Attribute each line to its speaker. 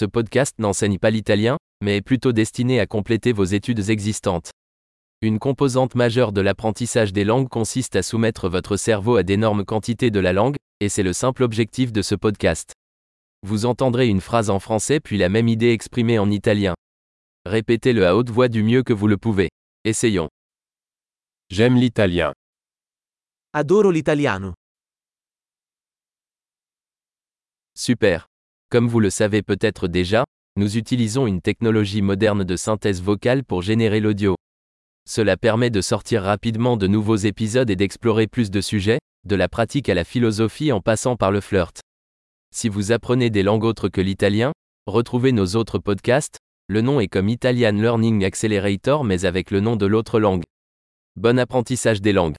Speaker 1: Ce podcast n'enseigne pas l'italien, mais est plutôt destiné à compléter vos études existantes. Une composante majeure de l'apprentissage des langues consiste à soumettre votre cerveau à d'énormes quantités de la langue, et c'est le simple objectif de ce podcast. Vous entendrez une phrase en français puis la même idée exprimée en italien. Répétez-le à haute voix du mieux que vous le pouvez. Essayons.
Speaker 2: J'aime l'italien.
Speaker 3: Adoro l'italiano.
Speaker 1: Super. Comme vous le savez peut-être déjà, nous utilisons une technologie moderne de synthèse vocale pour générer l'audio. Cela permet de sortir rapidement de nouveaux épisodes et d'explorer plus de sujets, de la pratique à la philosophie en passant par le flirt. Si vous apprenez des langues autres que l'italien, retrouvez nos autres podcasts, le nom est comme Italian Learning Accelerator mais avec le nom de l'autre langue. Bon apprentissage des langues.